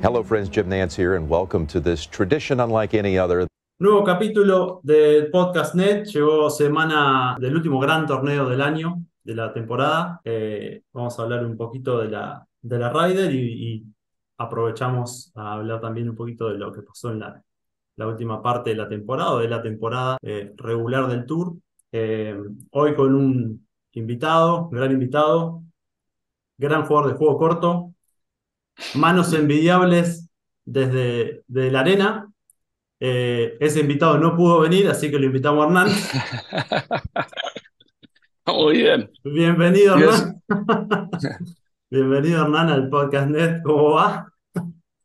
Hello, friends. Jim Nance here, and welcome to this tradition unlike any other. Nuevo capítulo del Podcast Net. Llegó semana del último gran torneo del año, de la temporada. Eh, vamos a hablar un poquito de la, de la Ryder y, aprovechamos a hablar también un poquito de lo que pasó en la, la última parte de la temporada o de la temporada eh, regular del Tour. Eh, hoy con un invitado, un gran invitado, gran jugador de juego corto, manos envidiables desde de la arena. Eh, ese invitado no pudo venir, así que lo invitamos a Hernán. Muy bien. Bienvenido, Hernán. Bienvenido, Hernán, al Podcast Net. ¿Cómo va?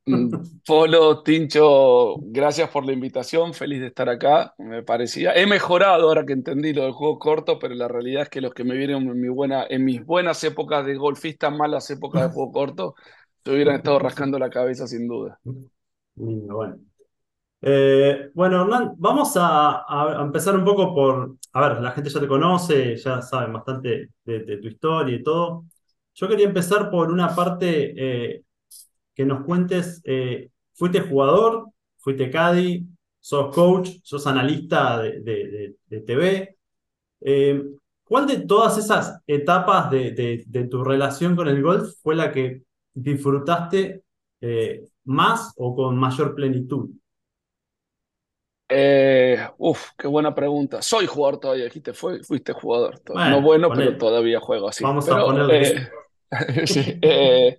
Mm, Polo, Tincho, gracias por la invitación, feliz de estar acá. Me parecía, he mejorado ahora que entendí lo del juego corto, pero la realidad es que los que me vieron en, mi buena, en mis buenas épocas de golfista, malas épocas de juego corto, se hubieran estado rascando la cabeza sin duda. Bueno. Eh, bueno, Hernán, vamos a, empezar un poco por, a ver, la gente ya te conoce, ya saben bastante de, tu historia y todo. Yo quería empezar por una parte eh, que nos cuentes, eh, fuiste jugador, fuiste caddy, sos coach, sos analista de, de- de- TV. ¿cuál de todas esas etapas de tu relación con el golf fue la que disfrutaste eh, más o con mayor plenitud? Eh, uf, qué buena pregunta. Soy jugador todavía, dijiste, fuiste jugador. Bueno, no bueno, pero todavía juego así. Vamos a ponerle eh, sí, eh,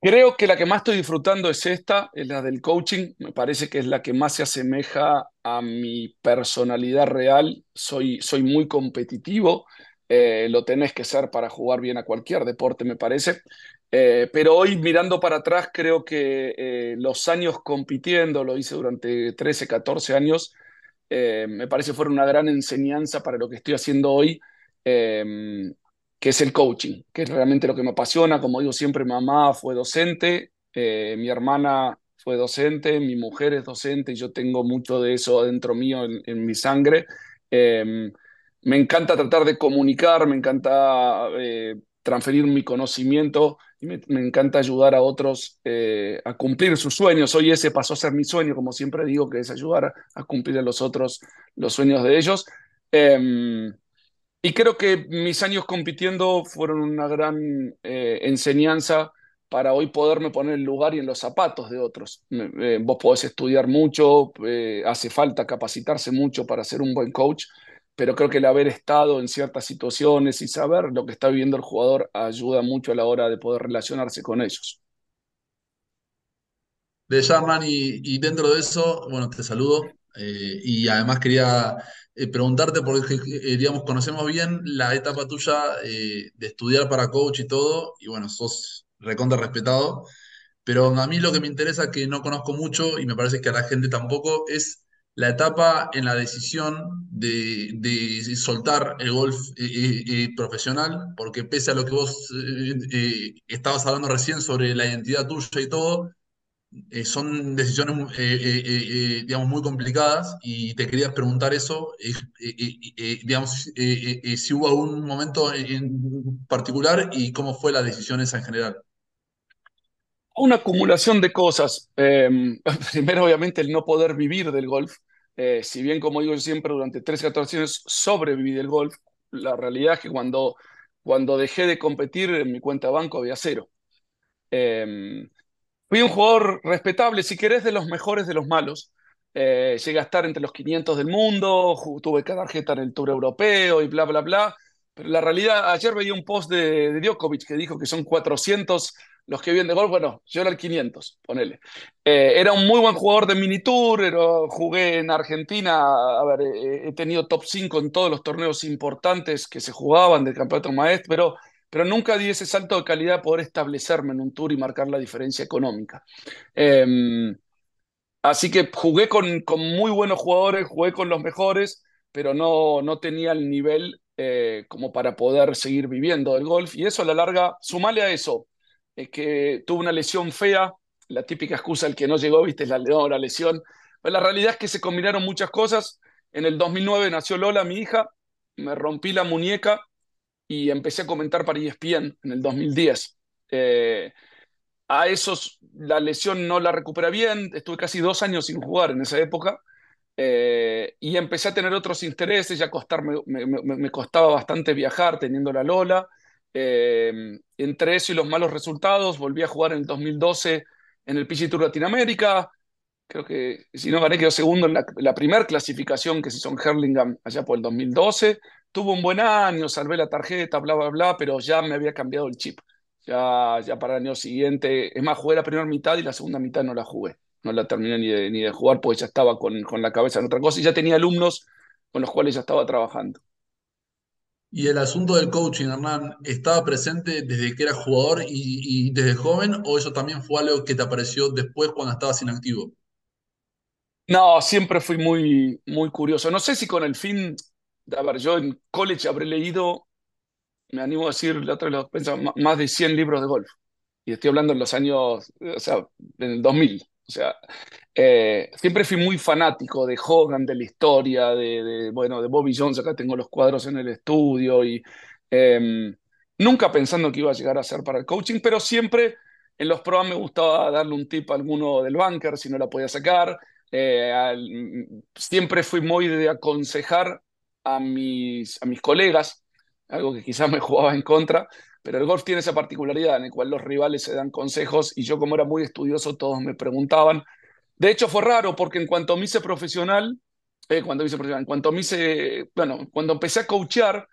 Creo que la que más estoy disfrutando es esta, es la del coaching. Me parece que es la que más se asemeja a mi personalidad real. Soy, soy muy competitivo. Eh, lo tenés que ser para jugar bien a cualquier deporte, me parece. Eh, pero hoy, mirando para atrás, creo que eh, los años compitiendo, lo hice durante 13, 14 años, me parece fueron una gran enseñanza para lo que estoy haciendo hoy. eh, que es el coaching, que es realmente lo que me apasiona. Como digo siempre, mamá fue docente, mi hermana fue docente, mi mujer es docente y yo tengo mucho de eso adentro mío en, en mi sangre. Me encanta tratar de comunicar, me encanta eh, transferir mi conocimiento y me, encanta ayudar a otros eh, a cumplir sus sueños. Hoy ese pasó a ser mi sueño, como siempre digo, que es ayudar a, cumplir a los otros los sueños de ellos. Eh, y creo que mis años compitiendo fueron una gran eh, enseñanza para hoy poderme poner en el lugar y en los zapatos de otros. Vos podés estudiar mucho, hace falta capacitarse mucho para ser un buen coach, pero creo que el haber estado en ciertas situaciones y saber lo que está viviendo el jugador ayuda mucho a la hora de poder relacionarse con ellos. de Sharman y, dentro de eso, bueno, te saludo eh, y además quería eh, preguntarte porque, eh, digamos, conocemos bien la etapa tuya de estudiar para coach y todo, y bueno, sos recontra respetado, pero a mí lo que me interesa, que no conozco mucho y me parece que a la gente tampoco, es la etapa en la decisión de, soltar el golf eh, profesional, porque pese a lo que vos eh, eh, estabas hablando recién sobre la identidad tuya y todo, eh, son decisiones, digamos, muy complicadas y te quería preguntar eso, digamos, si hubo algún momento en particular y cómo fue la decisión esa en general. Una acumulación de cosas. Eh, primero, obviamente, el no poder vivir del golf. Eh, si bien, como digo siempre, durante 13, 14 años sobreviví del golf, la realidad es que cuando, cuando dejé de competir, en mi cuenta banco había cero. Eh, fui un jugador respetable, si querés, de los mejores de los malos. Eh, llegué a estar entre los 500 del mundo, tuve cada tarjeta en el Tour Europeo y bla, bla, bla. Pero la realidad, ayer veía un post de, de Djokovic que dijo que son 400 los que viven de golf. Bueno, yo era el 500, ponele. Eh, era un muy buen jugador de mini tour, jugué en Argentina, a ver, eh, he tenido top 5 en todos los torneos importantes que se jugaban del campeonato maestro, pero, nunca di ese salto de calidad de poder establecerme en un tour y marcar la diferencia económica. Eh, así que jugué con, con muy buenos jugadores, jugué con los mejores, pero no, no tenía el nivel eh, como para poder seguir viviendo del golf. Y eso a la larga, sumale a eso, es que tuve una lesión fea, la típica excusa del que no llegó, viste, la, no, lesión. Pero la realidad es que se combinaron muchas cosas. En el 2009 nació Lola, mi hija, me rompí la muñeca y empecé a comentar para ESPN en el 2010. Eh, a esos la lesión no la recuperé bien, estuve casi dos años sin jugar en esa época eh, y empecé a tener otros intereses, ya costarme, me, costaba bastante viajar teniendo la Lola. Eh, entre eso y los malos resultados, volví a jugar en el 2012 en el PG Tour Latinoamérica. Creo que si no gané, quedó segundo en la, primera clasificación que se hizo en Hurlingham allá por el 2012. Tuvo un buen año, salvé la tarjeta, bla, bla, bla, pero ya me había cambiado el chip. Ya, ya para el año siguiente, es más, jugué la primera mitad y la segunda mitad no la jugué. No la terminé ni de, ni de jugar porque ya estaba con, con la cabeza en otra cosa y ya tenía alumnos con los cuales ya estaba trabajando. ¿Y el asunto del coaching, Hernán, estaba presente desde que eras jugador y, desde joven o eso también fue algo que te apareció después cuando estabas inactivo? No, siempre fui muy, muy curioso. No sé si con el fin, a ver, yo en college habré leído me animo a decir, la otra vez más de 100 libros de golf. Y estoy hablando en los años, o sea, en el 2000. O sea, eh, siempre fui muy fanático de Hogan, de la historia, de, bueno, de Bobby Jones. Acá tengo los cuadros en el estudio y em, nunca pensando que iba a llegar a ser para el coaching, pero siempre en los programas me gustaba darle un tip a alguno del banker si no la podía sacar. Eh, siempre fui muy de aconsejar a mis, a mis colegas algo que quizás me jugaba en contra, pero el golf tiene esa particularidad en el cual los rivales se dan consejos y yo como era muy estudioso todos me preguntaban. De hecho fue raro porque en cuanto me hice profesional, eh, cuando hice profesional, en cuanto me hice, bueno, cuando empecé a coachear,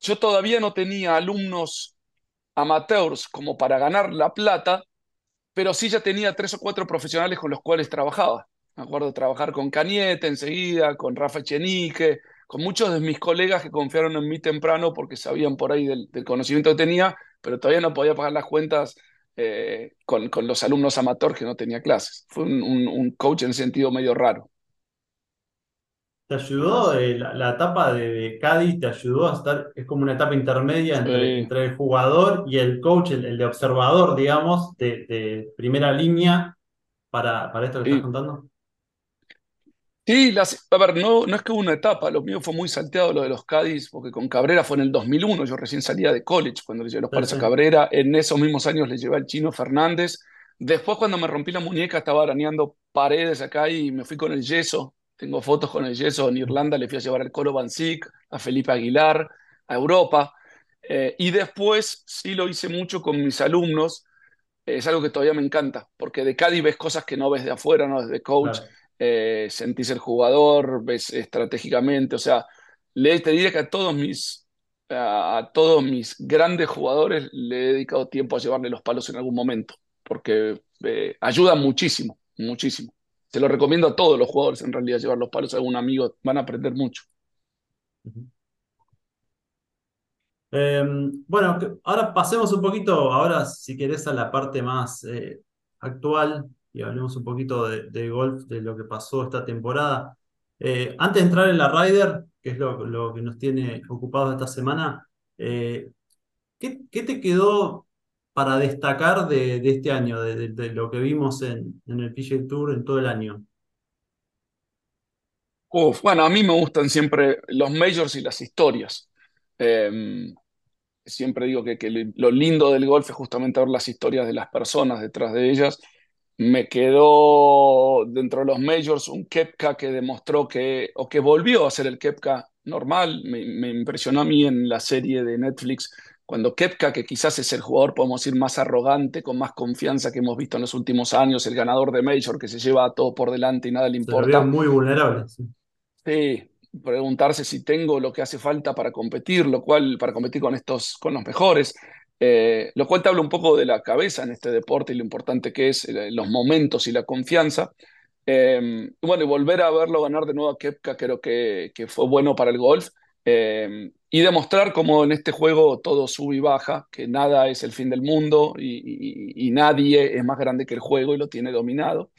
yo todavía no tenía alumnos amateurs como para ganar la plata, pero sí ya tenía tres o cuatro profesionales con los cuales trabajaba. Me acuerdo de trabajar con Cañete enseguida, con Rafa Chenique, con muchos de mis colegas que confiaron en mí temprano porque sabían por ahí del, conocimiento que tenía, pero todavía no podía pagar las cuentas eh, con, con, los alumnos amateurs que no tenía clases. Fue un, coach en sentido medio raro. ¿Te ayudó eh, la, etapa de, Cádiz? ¿Te ayudó a estar? Es como una etapa intermedia entre, entre el jugador y el coach, el, de observador, digamos, de, primera línea para, para esto que estás contando. Sí, a ver, no, no es que hubo una etapa, lo mío fue muy salteado lo de los Cádiz, porque con Cabrera fue en el 2001, yo recién salía de college cuando le llevé los palos a Cabrera, en esos mismos años le llevé al chino Fernández, después cuando me rompí la muñeca estaba arañando paredes acá y me fui con el yeso, tengo fotos con el yeso en Irlanda, le fui a llevar al Colo Van a Felipe Aguilar, a Europa, eh, y después sí lo hice mucho con mis alumnos, es algo que todavía me encanta, porque de Cádiz ves cosas que no ves de afuera, no desde coach. Eh, sentís el jugador, ves estratégicamente, o sea, le, te diría que a todos mis a, todos mis grandes jugadores le he dedicado tiempo a llevarle los palos en algún momento, porque eh, ayuda muchísimo, muchísimo. Se lo recomiendo a todos los jugadores en realidad llevar los palos a algún amigo, van a aprender mucho. Em, bueno, ahora pasemos un poquito, ahora si querés a la parte más eh, actual y hablemos un poquito de, golf, de lo que pasó esta temporada. Eh, antes de entrar en la Ryder, que es lo, que nos tiene ocupados esta semana, eh, ¿qué, te quedó para destacar de, este año, de, lo que vimos en, el PGA Tour en todo el año? bueno, a mí me gustan siempre los majors y las historias. Em, siempre digo que, que, lo lindo del golf es justamente ver las historias de las personas detrás de ellas me quedó dentro de los majors un Kepka que demostró que, o que volvió a ser el Kepka normal. Me, impresionó a mí en la serie de Netflix cuando Kepka, que quizás es el jugador, podemos decir, más arrogante, con más confianza que hemos visto en los últimos años, el ganador de Major, que se lleva todo por delante y nada le importa. muy vulnerable. Sí. preguntarse si tengo lo que hace falta para competir, lo cual, para competir con estos, con los mejores. Eh, lo cual te habla un poco de la cabeza en este deporte y lo importante que es eh, los momentos y la confianza. Eh, bueno, y volver a verlo ganar de nuevo a Kepka creo que, que fue bueno para el golf. y demostrar cómo en este juego todo sube y baja, que nada es el fin del mundo y, nadie es más grande que el juego y lo tiene dominado.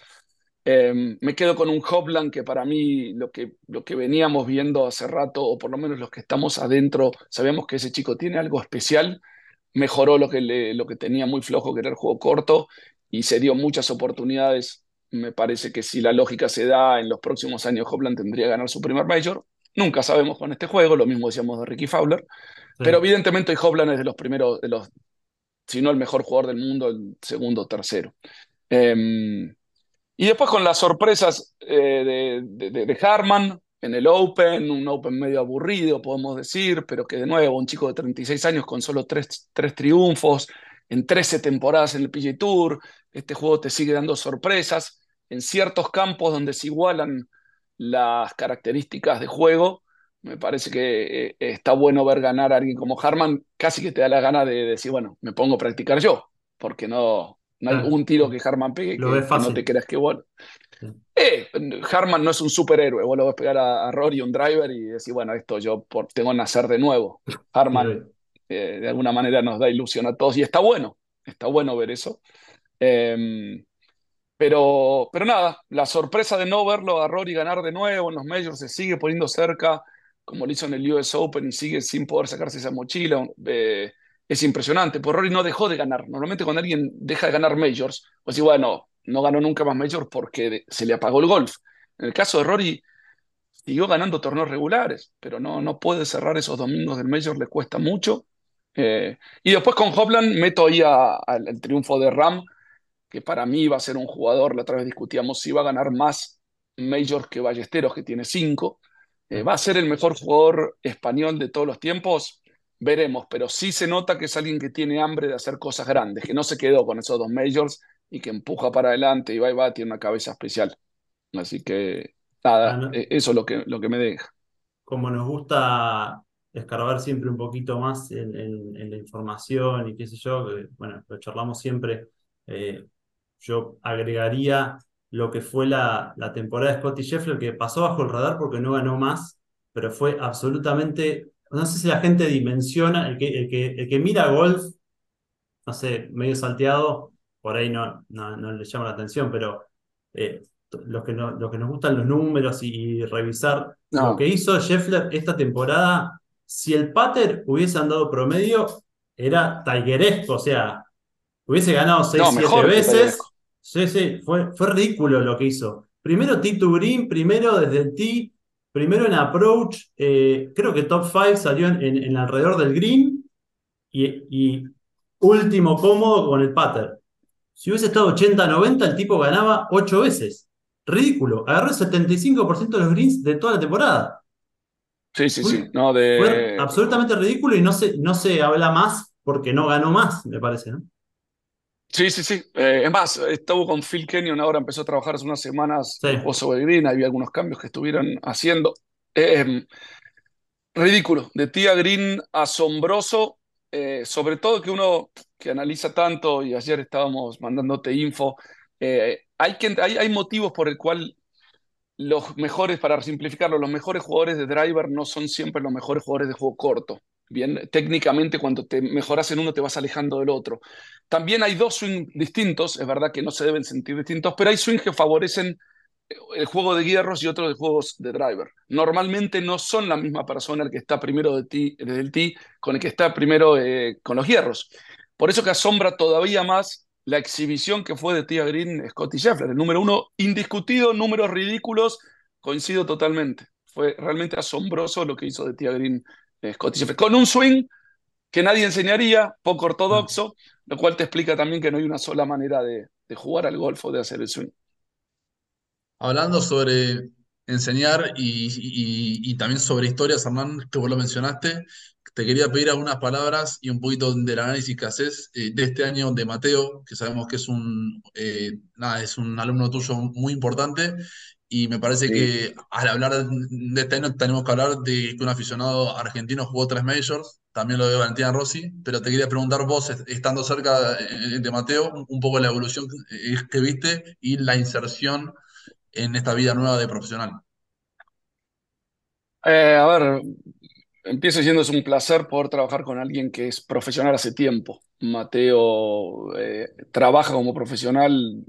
me quedo con un Hopland que para mí lo que, lo que veníamos viendo hace rato, o por lo menos los que estamos adentro, sabemos que ese chico tiene algo especial mejoró lo que, lo que tenía muy flojo, que era el juego corto, y se dio muchas oportunidades. Me parece que si la lógica se da, en los próximos años Hopland tendría que ganar su primer Major. Nunca sabemos con este juego, lo mismo decíamos de Ricky Fowler, pero evidentemente Hopland es de los primeros, de los si no el mejor jugador del mundo, el segundo o tercero. Em, y después con las sorpresas eh, de, de, de, Harman en el Open, un Open medio aburrido, podemos decir, pero que de nuevo, un chico de 36 años con solo tres, tres triunfos, en 13 temporadas en el PGA Tour, este juego te sigue dando sorpresas en ciertos campos donde se igualan las características de juego. Me parece que eh, está bueno ver ganar a alguien como Harman, casi que te da la gana de decir, bueno, me pongo a practicar yo, porque no, no hay un tiro que Harman pegue que, no te creas que bueno. Eh, Harman no es un superhéroe, vos lo vas a pegar a, Rory un driver y decir, bueno, esto yo por, tengo que nacer de nuevo. Harman eh, de alguna manera nos da ilusión a todos y está bueno, está bueno ver eso. Em, pero, pero nada, la sorpresa de no verlo a Rory ganar de nuevo en los majors se sigue poniendo cerca, como lo hizo en el US Open y sigue sin poder sacarse esa mochila. Eh, es impresionante, porque Rory no dejó de ganar. Normalmente cuando alguien deja de ganar majors, pues sí, bueno, no ganó nunca más majors porque se le apagó el golf. En el caso de Rory, siguió ganando torneos regulares, pero no, no puede cerrar esos domingos del major, le cuesta mucho. Eh, y después con Hopland meto ahí al triunfo de Ram, que para mí va a ser un jugador, la otra vez discutíamos si va a ganar más Majors que Ballesteros, que tiene cinco. Eh, ¿Va a ser el mejor jugador español de todos los tiempos? Veremos, pero sí se nota que es alguien que tiene hambre de hacer cosas grandes, que no se quedó con esos dos Majors y que empuja para adelante y va y va, tiene una cabeza especial. Así que nada, ah, eh, eso es lo que, lo que me deja. Como nos gusta escarbar siempre un poquito más en, la información y qué sé yo, que, bueno, lo charlamos siempre. Eh, yo agregaría lo que fue la, la temporada de Scotty Scheffler, que pasó bajo el radar porque no ganó más, pero fue absolutamente, no sé si la gente dimensiona, el que, el que, el que mira golf, no sé, medio salteado, por ahí no, no, le llama la atención, pero eh, los, que no, que nos gustan los números y, revisar lo que hizo Scheffler esta temporada si el Pater hubiese andado promedio, era tigeresco, o sea, hubiese ganado 6, 7 veces. Sí, sí, fue, fue ridículo lo que hizo. Primero T to Green, primero desde el T, primero en approach, eh, creo que top 5 salió en, en, alrededor del green y, último cómodo con el pater. Si hubiese estado 80-90, el tipo ganaba 8 veces. Ridículo. Agarró el 75% de los greens de toda la temporada. Sí, sí, sí. No, de... Fue absolutamente ridículo y no se, no se habla más porque no ganó más, me parece, ¿no? Sí, sí, sí. Eh, es más, estuvo con Phil Kenyon, ahora empezó a trabajar hace unas semanas sí. sobre Green, había algunos cambios que estuvieron haciendo. Eh, ridículo, de tía Green asombroso, eh, sobre todo que uno que analiza tanto, y ayer estábamos mandándote info, hay, que, hay, hay motivos por el cual los mejores, para simplificarlo, los mejores jugadores de driver no son siempre los mejores jugadores de juego corto. Bien, técnicamente cuando te mejoras en uno te vas alejando del otro. También hay dos swings distintos, es verdad que no se deben sentir distintos, pero hay swings que favorecen el juego de hierros y otros de juegos de driver. Normalmente no son la misma persona el que está primero de ti, desde el tee con el que está primero eh, con los hierros. Por eso que asombra todavía más la exhibición que fue de Tia Green Scotty Scheffler, el número uno indiscutido, números ridículos, coincido totalmente. Fue realmente asombroso lo que hizo de Tia Green con un swing que nadie enseñaría, poco ortodoxo, lo cual te explica también que no hay una sola manera de, jugar al golf o de hacer el swing. Hablando sobre enseñar y, también sobre historias, Hernán, que vos lo mencionaste, te quería pedir algunas palabras y un poquito del análisis que haces eh, de este año de Mateo, que sabemos que es un, eh, es un alumno tuyo muy importante. Y me parece que al hablar de este año tenemos que hablar de que un aficionado argentino jugó tres majors, también lo de Valentina Rossi, pero te quería preguntar vos, estando cerca eh, de Mateo, un poco la evolución que viste y la inserción en esta vida nueva de profesional. a ver, empiezo diciendo es un placer poder trabajar con alguien que es profesional hace tiempo. Mateo eh, trabaja como profesional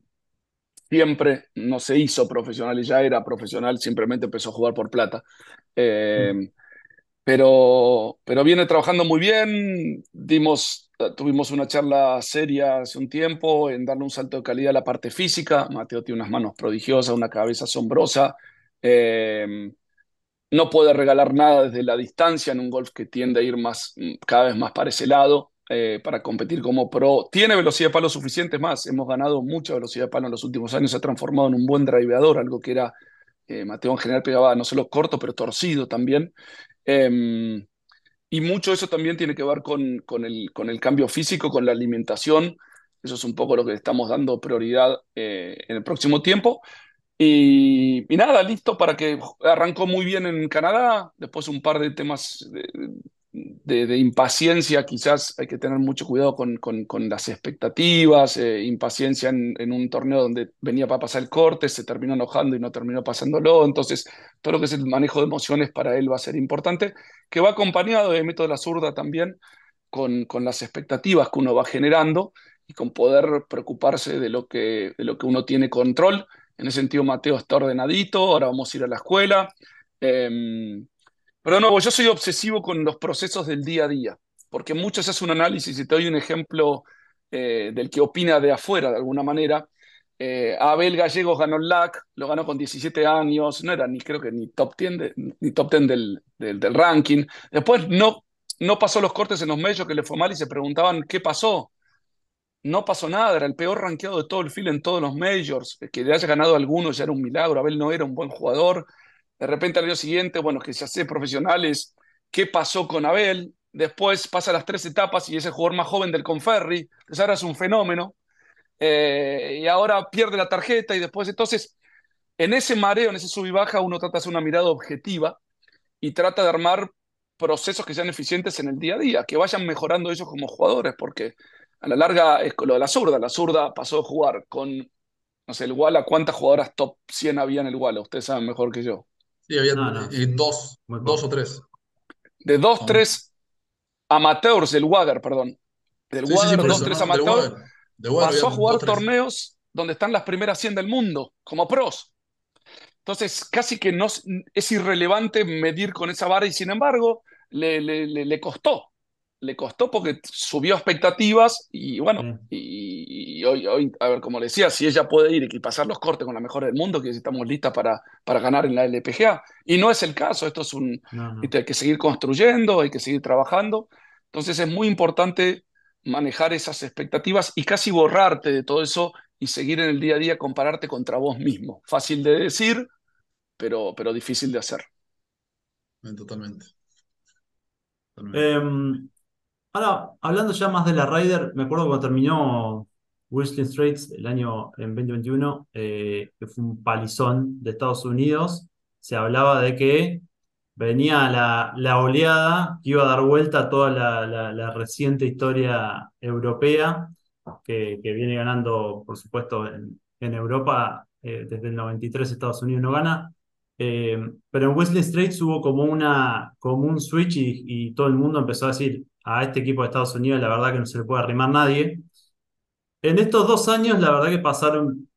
siempre, no se hizo profesional y ya era profesional, simplemente empezó a jugar por plata. Eh, mm. pero, pero viene trabajando muy bien, dimos, tuvimos una charla seria hace un tiempo en darle un salto de calidad a la parte física. Mateo tiene unas manos prodigiosas, una cabeza asombrosa. Eh, no puede regalar nada desde la distancia en un golf que tiende a ir más, cada vez más para ese lado. Eh, para competir como pro. Tiene velocidad de palo suficiente, más, hemos ganado mucha velocidad de palo en los últimos años, se ha transformado en un buen driveador, algo que era, eh, Mateo en general pegaba no solo corto, pero torcido también. Em, y mucho eso también tiene que ver con, con, el, con el cambio físico, con la alimentación. Eso es un poco lo que estamos dando prioridad eh, en el próximo tiempo. Y, nada, listo para que arrancó muy bien en Canadá, después un par de temas de, impaciencia, quizás hay que tener mucho cuidado con, con, las expectativas, eh, impaciencia en, en, un torneo donde venía para pasar el corte, se terminó enojando y no terminó pasándolo, entonces todo lo que es el manejo de emociones para él va a ser importante, que va acompañado de método de la zurda también, con, con las expectativas que uno va generando y con poder preocuparse de lo que, de lo que uno tiene control. En ese sentido, Mateo está ordenadito, ahora vamos a ir a la escuela. Eh, pero no, yo soy obsesivo con los procesos del día a día, porque muchos hacen un análisis y te doy un ejemplo eh, del que opina de afuera, de alguna manera. Eh, Abel Gallegos ganó el LAC, lo ganó con 17 años, no era ni creo que ni top 10, de, ni top 10 del, del, del, ranking. Después no, no pasó los cortes en los medios que le fue mal y se preguntaban qué pasó. No pasó nada, era el peor rankeado de todo el fil en todos los majors. Que le haya ganado alguno ya era un milagro. Abel no era un buen jugador. De repente al año siguiente, bueno, que se hace profesionales, ¿qué pasó con Abel? Después pasa las tres etapas y es el jugador más joven del Conferri, entonces ahora es un fenómeno. Eh, y ahora pierde la tarjeta y después, entonces, en ese mareo, en ese sub y baja, uno trata de hacer una mirada objetiva y trata de armar procesos que sean eficientes en el día a día, que vayan mejorando ellos como jugadores, porque a la larga es lo de la zurda. La zurda pasó a jugar con, no sé, el Walla, ¿cuántas jugadoras top 100 había en el Walla? Ustedes saben mejor que yo. Sí, había no, no. Eh, dos, dos o tres. De dos, tres amateurs del Wager, perdón. Del sí, Wager, sí, dos, tres amateurs. pasó a jugar dos, torneos donde están las primeras 100 del mundo, como pros. Entonces, casi que no es irrelevante medir con esa vara y sin embargo, le, le, le, le costó le costó porque subió expectativas y bueno, mm. y, y, hoy, hoy, a ver, como le decía, si ella puede ir y pasar los cortes con la mejor del mundo, que estamos listas para, para ganar en la LPGA. Y no es el caso, esto es un... No, no. Hay que seguir construyendo, hay que seguir trabajando. Entonces es muy importante manejar esas expectativas y casi borrarte de todo eso y seguir en el día a día, compararte contra vos mismo. Fácil de decir, pero, pero difícil de hacer. Totalmente. Totalmente. Eh, Ahora, hablando ya más de la Ryder, me acuerdo cuando terminó Whistling Straits el año en 2021, eh, que fue un palizón de Estados Unidos, se hablaba de que venía la, la oleada que iba a dar vuelta a toda la, la, reciente historia europea, que, que, viene ganando, por supuesto, en, en Europa eh, desde el 93 Estados Unidos no gana, eh, pero en Whistling Straits hubo como, una, como un switch y, y todo el mundo empezó a decir, a este equipo de Estados Unidos, la verdad que no se le puede arrimar nadie. En estos dos años, la verdad que pasaron,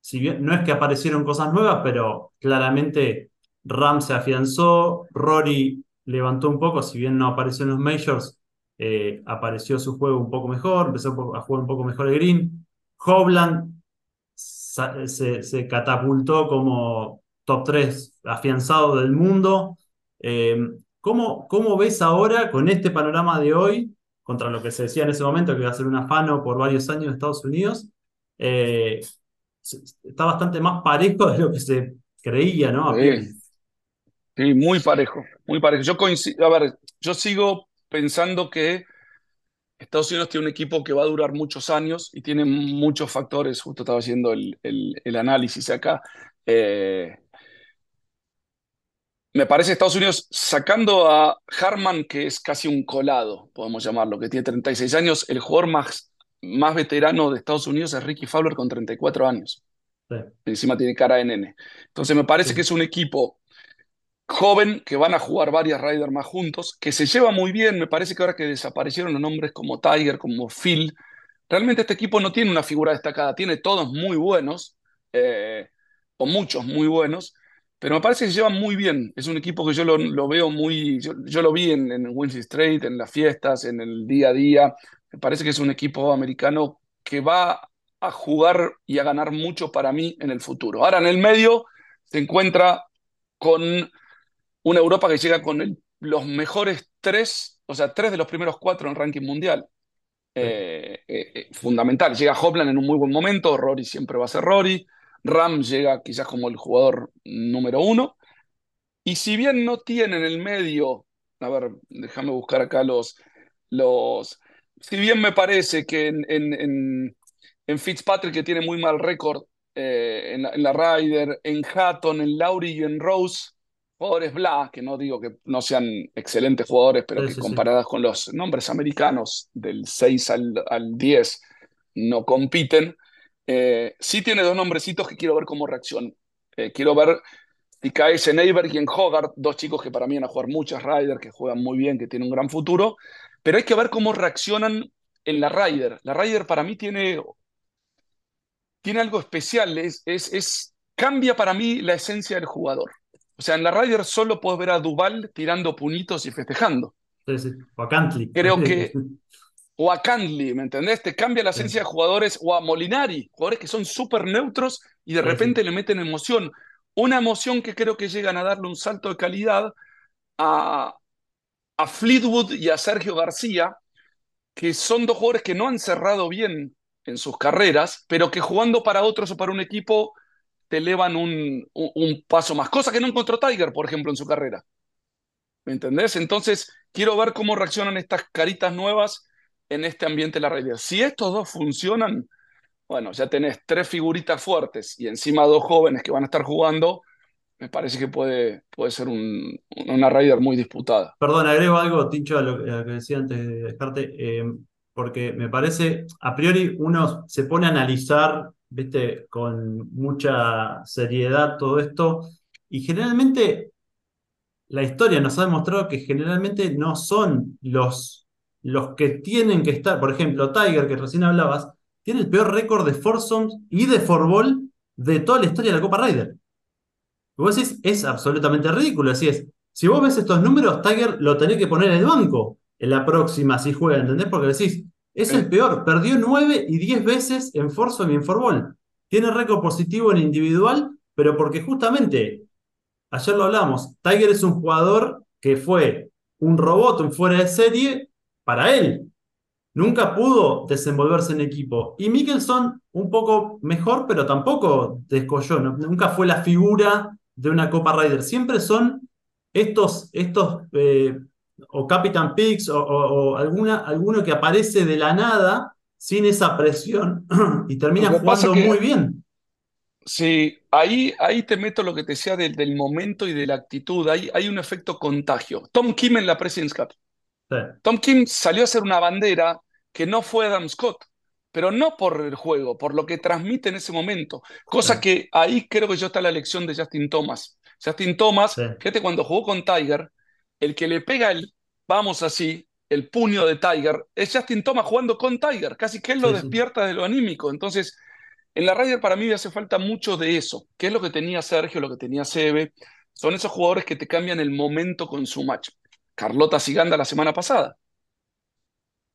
si bien no es que aparecieron cosas nuevas, pero claramente Ram se afianzó, Rory levantó un poco, si bien no apareció en los majors, eh, apareció su juego un poco mejor, empezó a jugar un poco mejor el green. Hovland se, catapultó como top 3 afianzado del mundo. Eh, ¿Cómo, ¿Cómo ves ahora con este panorama de hoy, contra lo que se decía en ese momento, que iba a ser un afano por varios años en Estados Unidos? Eh, está bastante más parejo de lo que se creía, ¿no? Sí. muy parejo, muy parejo. Yo coincido, a ver, yo sigo pensando que Estados Unidos tiene un equipo que va a durar muchos años y tiene muchos factores, justo estaba haciendo el, el, el análisis acá. Eh, me parece Estados Unidos sacando a Harman, que es casi un colado, podemos llamarlo, que tiene 36 años, el jugador más, más veterano de Estados Unidos es Ricky Fowler con 34 años. Sí. Encima tiene cara de nene. Entonces me parece sí. que es un equipo joven que van a jugar varias Riders más juntos, que se lleva muy bien. Me parece que ahora que desaparecieron los nombres como Tiger, como Phil, realmente este equipo no tiene una figura destacada, tiene todos muy buenos, eh, o muchos muy buenos pero me parece que se llevan muy bien. Es un equipo que yo lo, lo veo muy. Yo, yo, lo vi en, en Windsor Strait, en las fiestas, en el día a día. Me parece que es un equipo americano que va a jugar y a ganar mucho para mí en el futuro. Ahora, en el medio se encuentra con una Europa que llega con el, los mejores tres, o sea, tres de los primeros cuatro en ranking mundial. eh, eh, fundamental. Llega Hopland en un muy buen momento, Rory siempre va a ser Rory, Ram llega quizás como el jugador número uno, y si bien no tiene en el medio, a ver, déjame buscar acá los, los, si bien me parece que en, en, en, Fitzpatrick, que tiene muy mal récord eh, en, la, en la Ryder, en Hatton, en Laurie y en Rose, jugadores bla, que no digo que no sean excelentes jugadores, pero que comparadas con los nombres americanos del 6 al, al 10 no compiten. Eh, sí tiene dos nombrecitos que quiero ver cómo reaccionan. Eh, quiero ver si cae en Eiberg y en Hogarth, dos chicos que para mí van a jugar muchas Ryder, que juegan muy bien, que tienen un gran futuro, pero hay que ver cómo reaccionan en la Ryder. La Ryder para mí tiene, tiene algo especial, es, es, es, cambia para mí la esencia del jugador. O sea, en la Ryder solo puedes ver a Duval tirando puñitos y festejando. Sí, sí. O a Cantley. Creo que. O a Cantley, ¿me entendés? Te cambia la esencia de jugadores. O a Molinari, jugadores que son súper neutros y de repente le meten emoción. Una emoción que creo que llegan a darle un salto de calidad a, a Fleetwood y a Sergio García, que son dos jugadores que no han cerrado bien en sus carreras, pero que jugando para otros o para un equipo te elevan un, un, paso más, cosa que no encontró Tiger, por ejemplo, en su carrera. ¿Me entendés? Entonces, quiero ver cómo reaccionan estas caritas nuevas en este ambiente de la realidad. Si estos dos funcionan, bueno, ya tenés tres figuritas fuertes y encima dos jóvenes que van a estar jugando, me parece que puede, puede ser un, una Raider muy disputada. Perdón, agrego algo, Tincho, a lo, que decía antes de dejarte, eh, porque me parece, a priori uno se pone a analizar viste, con mucha seriedad todo esto. Y generalmente la historia nos ha demostrado que generalmente no son los, los que tienen que estar. Por ejemplo, Tiger, que recién hablabas, tiene el peor récord de foursomes y de forball de toda la historia de la Copa Ryder. Y vos decís, es absolutamente ridículo. Así es. Si vos ves estos números, Tiger lo tenés que poner en el banco en la próxima si juega, ¿entendés? Porque decís, es el peor. Perdió nueve y diez veces en Forza y en Forball. Tiene récord positivo en individual, pero porque justamente, ayer lo hablamos, Tiger es un jugador que fue un robot en fuera de serie para él. Nunca pudo desenvolverse en equipo. Y Mickelson un poco mejor, pero tampoco descolló. Nunca fue la figura de una Copa Ryder. Siempre son estos, estos eh, o Captain Pix o, alguna, alguno que aparece de la nada sin esa presión y termina jugando muy bien. Sí, ahí, ahí te meto lo que te decía del, del momento y de la actitud. Hay, hay un efecto contagio. Tom Kim en la President's Cup. Tom Kim salió a hacer una bandera que no fue Adam Scott, pero no por el juego, por lo que transmite en ese momento. Cosa que ahí creo que yo está la lección de Justin Thomas. Justin Thomas, fíjate, cuando jugó con Tiger, el que le pega el vamos así, el puño de Tiger, es Justin Thomas jugando con Tiger, casi que él lo despierta de lo anímico. Entonces, en la Ryder para mí hace falta mucho de eso, que es lo que tenía Sergio, lo que tenía Sebe, son esos jugadores que te cambian el momento con su match. Carlota Siganda la semana pasada.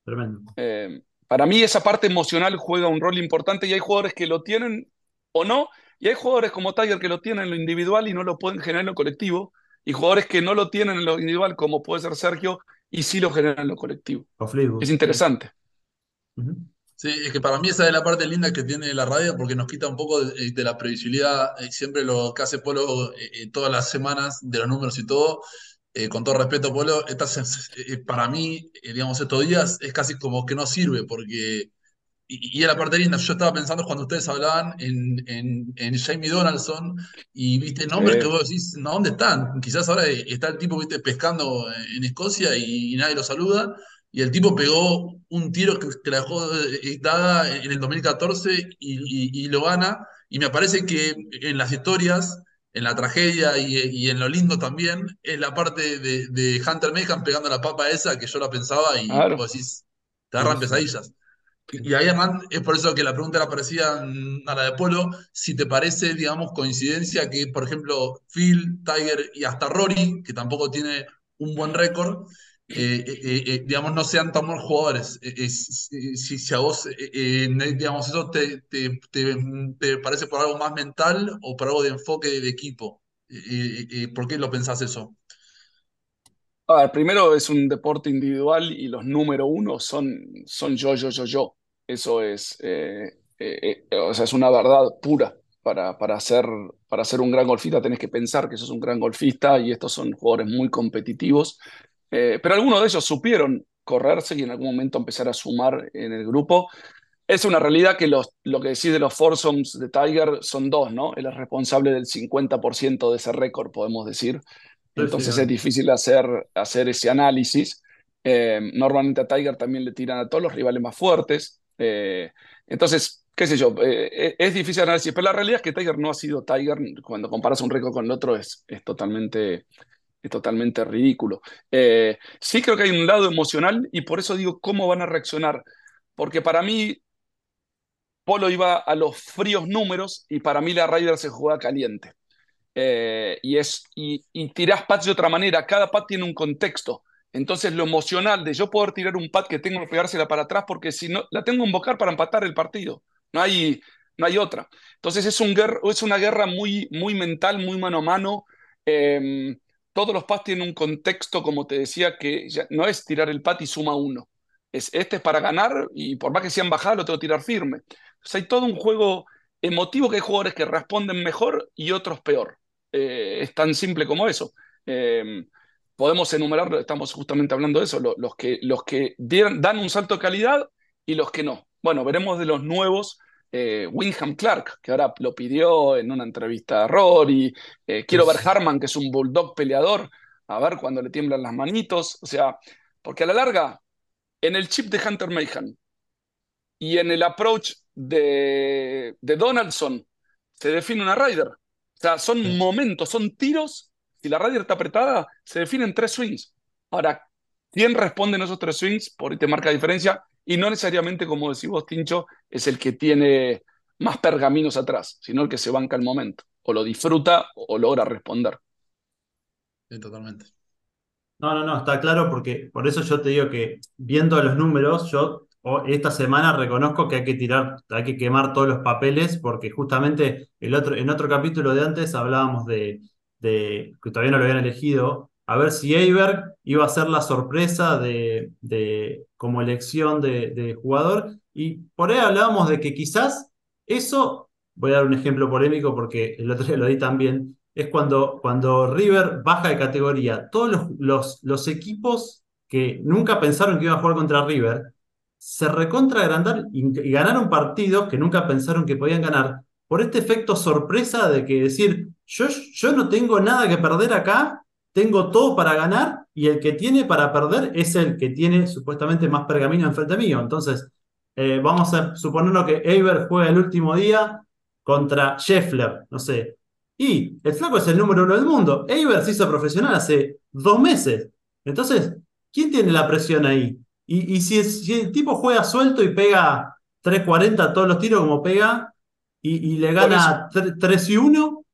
Tremendo. Eh, para mí esa parte emocional juega un rol importante y hay jugadores que lo tienen o no, y hay jugadores como Tiger que lo tienen en lo individual y no lo pueden generar en lo colectivo, y jugadores que no lo tienen en lo individual, como puede ser Sergio, y sí lo generan en lo colectivo. Es interesante. Sí, es que para mí esa es la parte linda que tiene la radio porque nos quita un poco de, la previsibilidad. y siempre lo que hace Polo eh, eh, todas las semanas de los números y todo. Eh, con todo respeto, Polo, para mí, digamos, estos días es casi como que no sirve porque y, y la parte linda, yo estaba pensando cuando ustedes hablaban en, en, en Jamie Donaldson y viste nombres que vos decís, ¿no? ¿Dónde están? Quizás ahora está el tipo, viste, pescando en Escocia y, nadie lo saluda. Y el tipo pegó un tiro que, la dejó eh, dada en el 2014 y, y, lo gana. Y me parece que en las historias, en la tragedia y, en lo lindo también, es la parte de, de Hunter Mayhem pegando la papa esa que yo la pensaba y vos decís, te agarran pesadillas. Y ahí, Hernán, es por eso que la pregunta era parecida a la de Polo, si te parece, digamos, coincidencia que, por ejemplo, Phil, Tiger y hasta Rory, que tampoco tiene un buen récord, eh, eh, eh, digamos, no sean tan buenos jugadores. si, si, a vos, digamos, eso te, te, te, parece por algo más mental o por algo de enfoque de equipo. ¿Por qué lo pensás eso? A ver, primero es un deporte individual y los número uno son, son yo, yo, yo, yo. Eso es, eh, eh, eh, o sea, es una verdad pura. Para, para, ser, para ser un gran golfista tenés que pensar que sos un gran golfista y estos son jugadores muy competitivos. Pero algunos de ellos supieron correrse y en algún momento empezar a sumar en el grupo. Es una realidad que los, lo que decís de los foursomes de Tiger son dos, ¿no? Él es responsable del 50% de ese récord, podemos decir. Entonces es difícil hacer, hacer ese análisis. Eh, normalmente a Tiger también le tiran a todos los rivales más fuertes. Eh, entonces, qué sé yo, eh, es difícil análisis, pero la realidad es que Tiger no ha sido Tiger. Cuando comparas un récord con el otro es, es totalmente es totalmente ridículo. sí creo que hay un lado emocional y por eso digo cómo van a reaccionar, porque para mí Polo iba a los fríos números y para mí la Ryder se juega caliente. Eh, y, es, y, y tirás pads de otra manera, cada pad tiene un contexto. Entonces lo emocional de yo poder tirar un pad que tengo que pegársela para atrás porque si no, la tengo que invocar para empatar el partido. No hay, no hay otra. Entonces es, un es una guerra muy, muy mental, muy mano a mano. Em, todos los pads tienen un contexto, como te decía, que no es tirar el pad y suma uno. Es, este es para ganar y por más que sean bajadas, lo tengo que tirar firme. hay todo un juego emotivo que hay jugadores que responden mejor y otros peor. Eh, es tan simple como eso. Eh, podemos enumerar, estamos justamente hablando de eso, los que, los que dan un salto de calidad y los que no. Bueno, veremos de los nuevos. Eh, Clark, que ahora lo pidió en una entrevista a Rory. quiero ver Harman, que es un bulldog peleador, a ver cuando le tiemblan las manitos. O sea, porque a la larga, en el chip de Hunter Mayhem y en el approach de, de Donaldson, se define una Ryder. O sea, son momentos, son tiros. Si la radio está apretada, se definen tres swings. Ahora, ¿quién responde en esos tres swings? Por ahí te marca diferencia. Y no necesariamente, como decís vos, Tincho, es el que tiene más pergaminos atrás, sino el que se banca el momento. O lo disfruta o logra responder. Sí, totalmente. No, no, no, está claro porque por eso yo te digo que viendo los números, yo esta semana reconozco que hay que tirar, hay que quemar todos los papeles, porque justamente el otro, en otro capítulo de antes hablábamos de, que todavía no lo habían elegido, a ver si Eiberg iba a ser la sorpresa de, como elección de, jugador, y por ahí hablábamos de que quizás eso, voy a dar un ejemplo polémico porque el otro día lo di también, es cuando, cuando River baja de categoría. Todos los, los, equipos que nunca pensaron que iban a jugar contra River, se recontra agrandar y, ganaron partidos que nunca pensaron que podían ganar por este efecto sorpresa de que decir, yo, yo no tengo nada que perder acá, tengo todo para ganar y el que tiene para perder es el que tiene supuestamente más pergamino enfrente mío. Entonces, eh, vamos a suponerlo que Eiber juega el último día contra Scheffler, no sé. Y el flaco es el número uno del mundo. Eiber se hizo profesional hace dos meses. Entonces, ¿quién tiene la presión ahí? Y, si, el tipo juega suelto y pega 3.40 todos los tiros como pega y, le gana 3 y 1,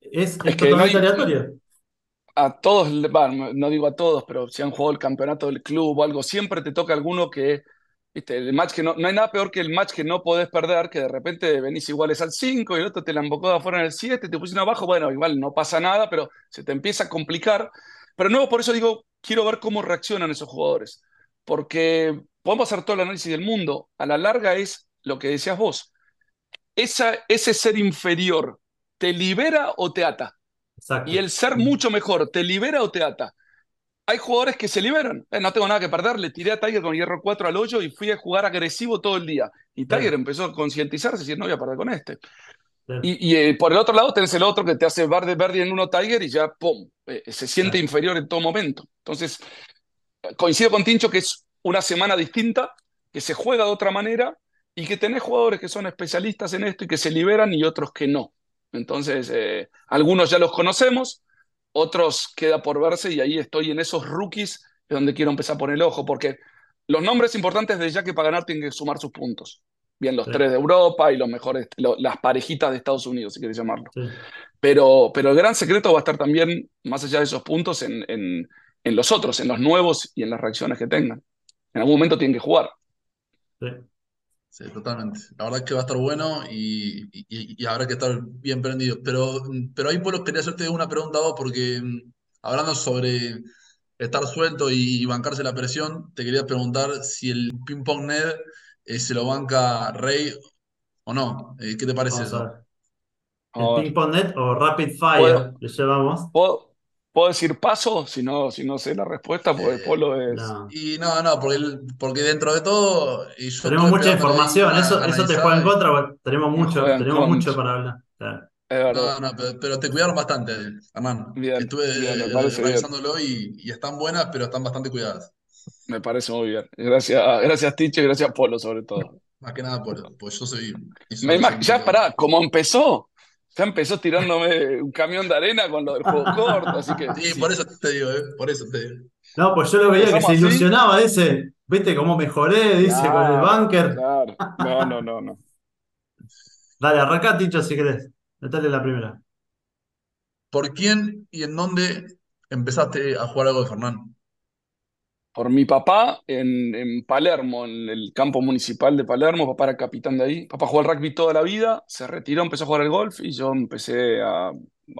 es, totalmente aleatorio. A todos, no digo a todos, pero si han jugado el campeonato del club o algo, siempre te toca alguno que, viste, el match que no, no hay nada peor que el match que no podés perder, que de repente venís iguales al 5 y el otro te la embocó de afuera en el 7, te pusieron abajo, bueno, igual no pasa nada, pero se te empieza a complicar. Pero no, por eso digo, quiero ver cómo reaccionan esos jugadores porque podemos hacer todo el análisis del mundo, a la larga es lo que decías vos, ese ser inferior, ¿te libera o te ata? Y el ser mucho mejor, ¿te libera o te ata? Hay jugadores que se liberan, eh, no tengo nada que perder, le tiré a Tiger con hierro 4 al hoyo y fui a jugar agresivo todo el día. Y Tiger empezó a concientizarse y decir, no voy a perder con este. Y, eh, por el otro lado tenés el otro que te hace verde verde en uno Tiger y ya, ¡pum!, eh, se siente inferior en todo momento. Entonces, coincido con Tincho que es una semana distinta, que se juega de otra manera y que tenés jugadores que son especialistas en esto y que se liberan y otros que no. Entonces, eh, algunos ya los conocemos, otros queda por verse y ahí estoy en esos rookies donde quiero empezar a poner el ojo, porque los nombres importantes de ya que para ganar tienen que sumar sus puntos. Bien, los tres de Europa y los mejores, las parejitas de Estados Unidos, si quieres llamarlo. Pero, pero el gran secreto va a estar también, más allá de esos puntos, en, en los otros, en los nuevos y en las reacciones que tengan. En algún momento tienen que jugar. Sí. Sí, totalmente. La verdad es que va a estar bueno y, y, habrá que estar bien prendido. Pero, pero ahí, Polo, quería hacerte una pregunta vos, porque mm, hablando sobre estar suelto y, bancarse la presión, te quería preguntar si el ping pong net eh, se lo banca Rey o no. Eh, ¿qué te parece eso? El ping pong net o rapid fire, le llevamos. ¿Puedo decir paso si no, si no sé la respuesta? Porque el eh, polo es. Y no, no, porque, porque dentro de todo. tenemos mucha información, eso, eso te juega en contra, porque tenemos mucho, tenemos mucho para hablar. No, no, pero, te cuidaron bastante, Hernán. Estuve eh, revisándolo y, y, están buenas, pero están bastante cuidadas. Me parece muy bien. Gracias, gracias Ticho y gracias Polo, sobre todo. Más que nada, Polo, pues yo soy. ya, pará, como empezó, ya empezó tirándome un camión de arena con lo del juego corto, así que. Sí, por eso te digo, ¿eh? Por eso te digo. No, pues yo lo veía que se ilusionaba, dice, viste cómo mejoré, dice, con el bunker. Claro. No, no, no, no. Dale, arranca, Ticho, si querés. Dale la primera. ¿Por quién y en dónde empezaste a jugar algo de Fernán? Por mi papá en, Palermo, en el campo municipal de Palermo. Papá era capitán de ahí. Papá jugó al rugby toda la vida, se retiró, empezó a jugar al golf y yo empecé a,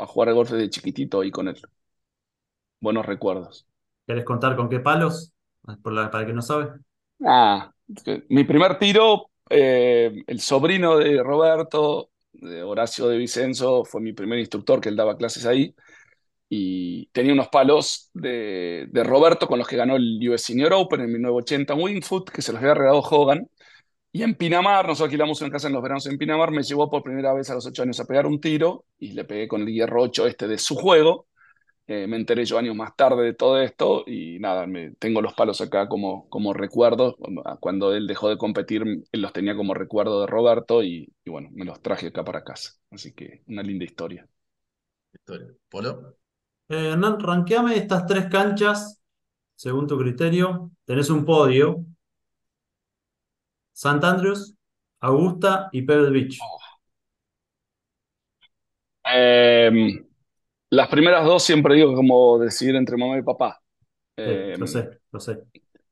jugar al golf desde chiquitito ahí con él. Buenos recuerdos. ¿Quieres contar con qué palos? para el que no sabe. Ah, mi primer tiro, eh, el sobrino de Roberto, de Horacio de Vicenzo, fue mi primer instructor que él daba clases ahí y tenía unos palos de, Roberto con los que ganó el US Senior Open en 1980 en Wingfoot, que se los había regalado Hogan. Y en Pinamar, nosotros alquilamos una casa en los veranos en Pinamar, me llevó por primera vez a los ocho años a pegar un tiro y le pegué con el hierro 8 este de su juego. Eh, me enteré yo años más tarde de todo esto y nada, me, tengo los palos acá como, como recuerdo. Cuando él dejó de competir, él los tenía como recuerdo de Roberto y bueno, me los traje acá para casa. Así que una linda historia. Historia. ¿Polo? Eh, Hernán, ranqueame estas tres canchas según tu criterio. Tenés un podio. Sant Andrews, Augusta y Pebble Beach. Em, las primeras dos siempre digo como decidir entre mamá y papá. lo em, sé, lo sé.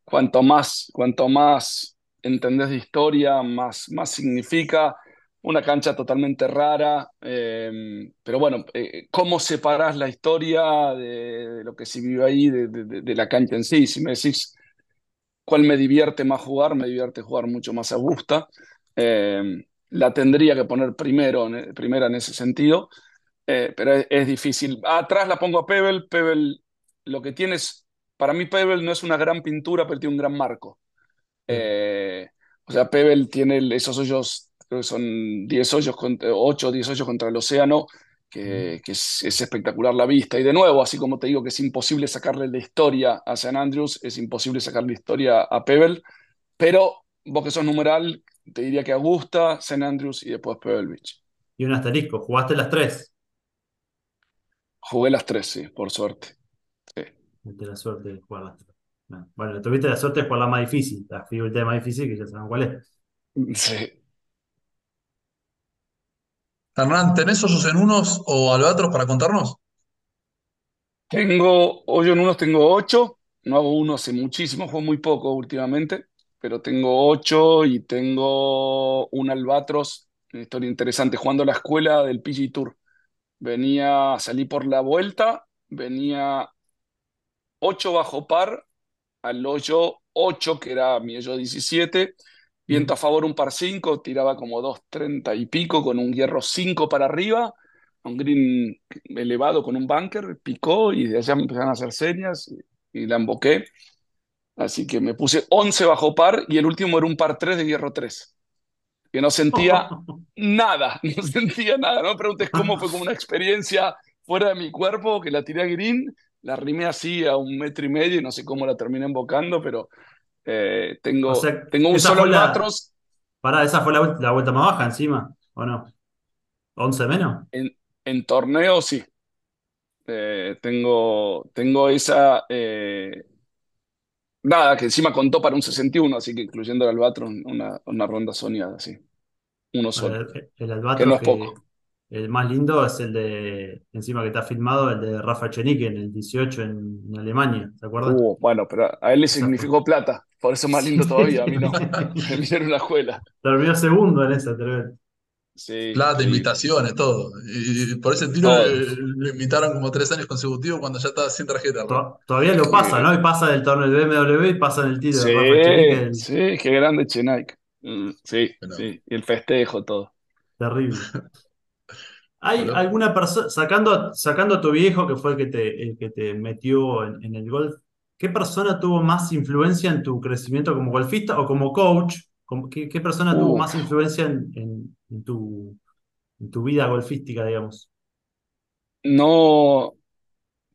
Cuanto más, cuanto más entendés de historia, más, más significa una cancha totalmente rara, em, pero bueno, eh, ¿cómo separás la historia de, lo que se vive ahí, de, la cancha en sí? Si me decís cuál me divierte más jugar, me divierte jugar mucho más a gusta. Em, la tendría que poner primero, primera en ese sentido, eh, pero es, difícil. Atrás la pongo a Pebble, Pebble lo que tiene es, para mí Pebble no es una gran pintura, pero tiene un gran marco. Eh, o sea, Pebble tiene esos hoyos creo que son 10 hoyos, 8 o 10 hoyos contra el océano, que, es, espectacular la vista. Y de nuevo, así como te digo que es imposible sacarle la historia a St. Andrews, es imposible sacarle la historia a Pebble, pero vos que sos numeral, te diría que Augusta, St. Andrews y después Pebble Beach. Y un asterisco, ¿jugaste las tres? Jugué las tres, sí, por suerte. Sí. Tuviste la suerte de jugar las tres. Bueno, tuviste la suerte de jugar la más difícil, la figura más difícil que ya saben cuál es. Sí, Hernán, ¿tenés hoyos en unos o albatros para contarnos? Tengo hoyo en unos, tengo ocho. No hago uno hace muchísimo, juego muy poco últimamente, pero tengo ocho y tengo un albatros, una historia interesante, jugando a la escuela del PG Tour. Venía, salí por la vuelta, venía ocho bajo par al hoyo 8, que era mi hoyo 17, Viento a favor un par 5, tiraba como 2.30 y pico con un hierro 5 para arriba, un green elevado con un bunker, picó y de allá me empezaron a hacer señas y, la emboqué. Así que me puse 11 bajo par y el último era un par 3 de hierro 3. Que no sentía nada, no sentía nada. No me preguntes cómo fue como una experiencia fuera de mi cuerpo, que la tiré a green, la rimé así a un metro y medio y no sé cómo la terminé embocando, pero eh, tengo, tengo un solo albatros. Pará, esa fue la, vuelta más baja encima, ¿o no? ¿11 menos? En, en torneo sí. Eh, tengo, tengo esa. Eh, nada, que encima contó para un 61, así que incluyendo el albatros, una, una ronda soñada, sí. Uno solo. El, albatros que no es poco. El más lindo es el de, encima que está filmado, el de Rafa Chenique en el 18 en, Alemania, ¿te acuerdas? Uh, bueno, pero a él le significó plata, por eso es más lindo todavía, a mí no. Me dieron la escuela. Terminó segundo en esa, te Sí, Plata, sí. invitaciones, todo. Y, y por ese tiro eh, lo invitaron como tres años consecutivos cuando ya estaba sin tarjeta. Todavía lo pasa, ¿no? Y pasa del torneo del BMW y pasa en el tiro de Sí, el- sí, qué grande Chenaik. Mm, Sí, Pero- sí. Y el festejo, todo. terrible. ¿Hay alguna persona, sacando, sacando a tu viejo, que fue el que te, el que te metió en, en el golf, ¿qué persona tuvo más influencia en tu crecimiento como golfista o como coach? ¿Qué, qué persona tuvo más influencia en, en- en tu, en tu vida golfística, digamos? No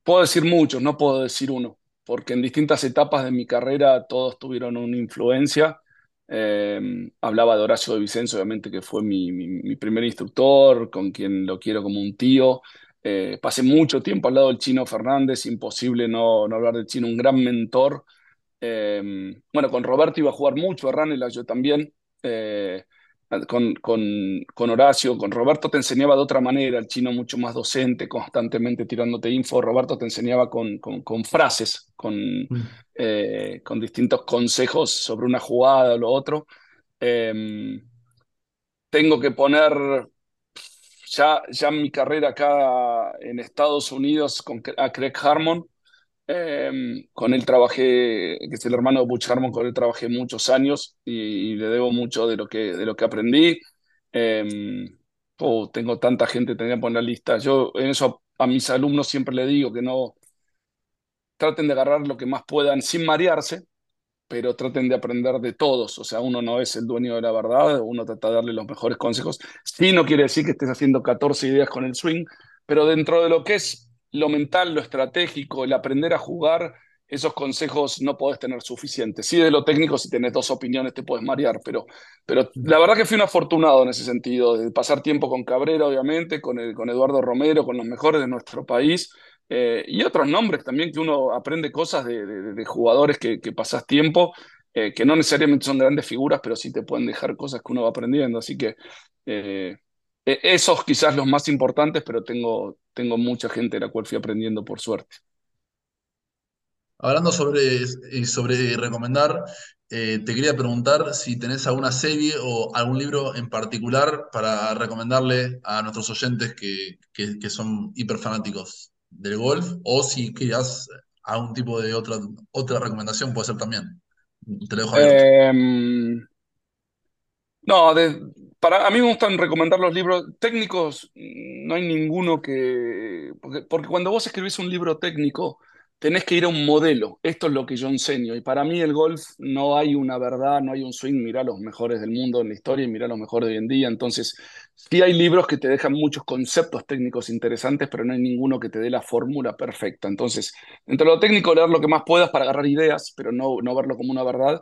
puedo decir muchos, no puedo decir uno, porque en distintas etapas de mi carrera todos tuvieron una influencia. Eh, hablaba de Horacio de Vicenzo, obviamente, que fue mi, mi- mi primer instructor, con quien lo quiero como un tío. Eh, pasé mucho tiempo al lado del Chino Fernández, imposible no, no hablar del Chino, un gran mentor. Eh, bueno, con Roberto iba a jugar mucho, a Ranelagh yo también. Eh, con, con, con Horacio, con Roberto te enseñaba de otra manera, el chino mucho más docente, constantemente tirándote info. Roberto te enseñaba con, con, frases, con, Mm. eh, con distintos consejos sobre una jugada o lo otro. Eh, tengo que poner ya, ya mi carrera acá en Estados Unidos con, a Craig Harmon. Eh, con él trabajé, que es el hermano de Butch Harmon, con él trabajé muchos años y, le debo mucho de lo que, de lo que aprendí. Eh, tengo tanta gente, tendría que la lista. Yo en eso a mis alumnos siempre le digo que no traten de agarrar lo que más puedan sin marearse, pero traten de aprender de todos. O sea, uno no es el dueño de la verdad, uno trata de darle los mejores consejos. Sí, no quiere decir que estés haciendo 14 ideas con el swing, pero dentro de lo que es lo mental, lo estratégico, el aprender a jugar, esos consejos no podés tener suficientes. Sí, de lo técnico, si tenés dos opiniones te puedes marear, pero, pero la verdad que fui un afortunado en ese sentido, de pasar tiempo con Cabrera, obviamente, con, el, con Eduardo Romero, con los mejores de nuestro país. Eh, y otros nombres también que uno aprende cosas de, jugadores que, pasás tiempo, eh, que no necesariamente son grandes figuras, pero sí te pueden dejar cosas que uno va aprendiendo. Así que eh, esos quizás los más importantes, pero tengo, tengo mucha gente de la cual fui aprendiendo por suerte. Hablando sobre, sobre recomendar, te quería preguntar si tenés alguna serie o algún libro en particular para recomendarle a nuestros oyentes que, que, que son hiperfanáticos del golf, o si querías algún tipo de otra, otra recomendación, puede ser también. Te lo dejo abierto. Eh, no, de, para, a mí me gustan recomendar los libros técnicos, no hay ninguno que... Porque, porque cuando vos escribís un libro técnico, tenés que ir a un modelo. Esto es lo que yo enseño. Y para mí el golf no hay una verdad, no hay un swing. Mirá los mejores del mundo en la historia y mirá los mejores de hoy en día. Entonces, sí hay libros que te dejan muchos conceptos técnicos interesantes, pero no hay ninguno que te dé la fórmula perfecta. Entonces, entre lo técnico, leer lo que más puedas para agarrar ideas, pero no, no verlo como una verdad.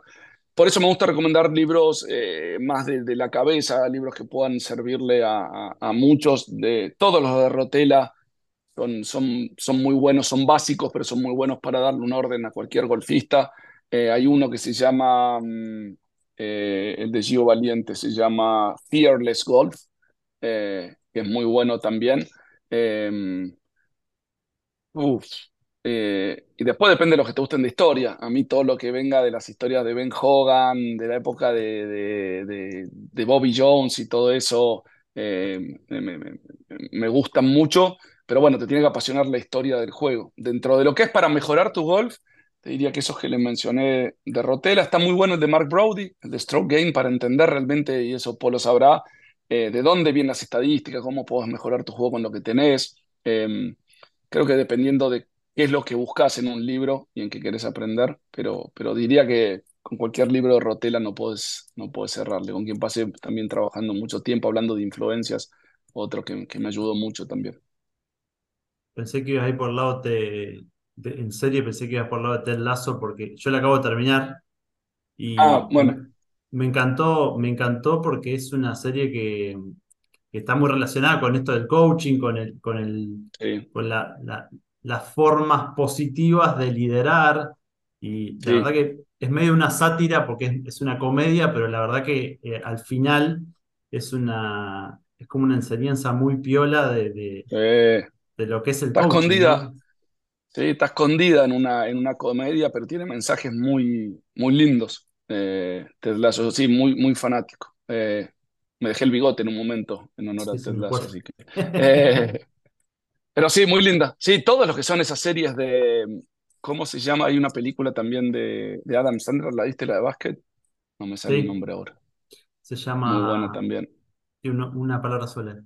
Por eso me gusta recomendar libros eh, más de, la cabeza, libros que puedan servirle a, a, a muchos, de todos los de Rotela, son, son, son muy buenos, son básicos, pero son muy buenos para darle un orden a cualquier golfista. Eh, hay uno que se llama, eh, el de Gio Valiente, se llama Fearless Golf, eh, que es muy bueno también. Uf, eh, y después depende de lo que te gusten de historia. A mí todo lo que venga de las historias de Ben Hogan, de la época de, de, Bobby Jones y todo eso, me, me, me, gustan mucho. Pero bueno, te tiene que apasionar la historia del juego. Dentro de lo que es para mejorar tu golf, te diría que esos que le mencioné de Rotela, está muy bueno el de Mark Brody, el de Stroke Game, para entender realmente, y eso Polo sabrá, eh, de dónde vienen las estadísticas, cómo puedes mejorar tu juego con lo que tenés. Eh, creo que dependiendo de qué es lo que buscas en un libro y en qué querés aprender, pero, pero diría que con cualquier libro de Rotela no puedes, no cerrarle. Con quien pasé también trabajando mucho tiempo hablando de influencias, otro que me ayudó mucho también. Pensé que ibas a ir por el lado de, de, en serio pensé que ibas por el lado de Ted Lasso porque yo la acabo de terminar y ah, bueno. me, encantó, me encantó porque es una serie que, que, está muy relacionada con esto del coaching, con el, con el, sí. con la, la, las formas positivas de liderar y la Sí. verdad que es medio una sátira porque es, es una comedia, pero la verdad que eh, al final es una es como una enseñanza muy piola de, de, de lo que es el está coaching, escondida, ¿no? sí, está escondida en una, en una comedia, pero tiene mensajes muy, muy lindos. Eh, Ted Lasso, sí, muy, muy fanático. Eh, Me dejé el bigote en un momento en honor Sí, a Ted Lasso, acuerdo. así que... eh, pero sí, muy linda. Sí, todos los que son esas series de... ¿Cómo se llama? Hay una película también de, de Adam Sandler, ¿la viste, la de básquet? No me sale el Sí, nombre ahora. se Muy buena llama también. una, una palabra sola,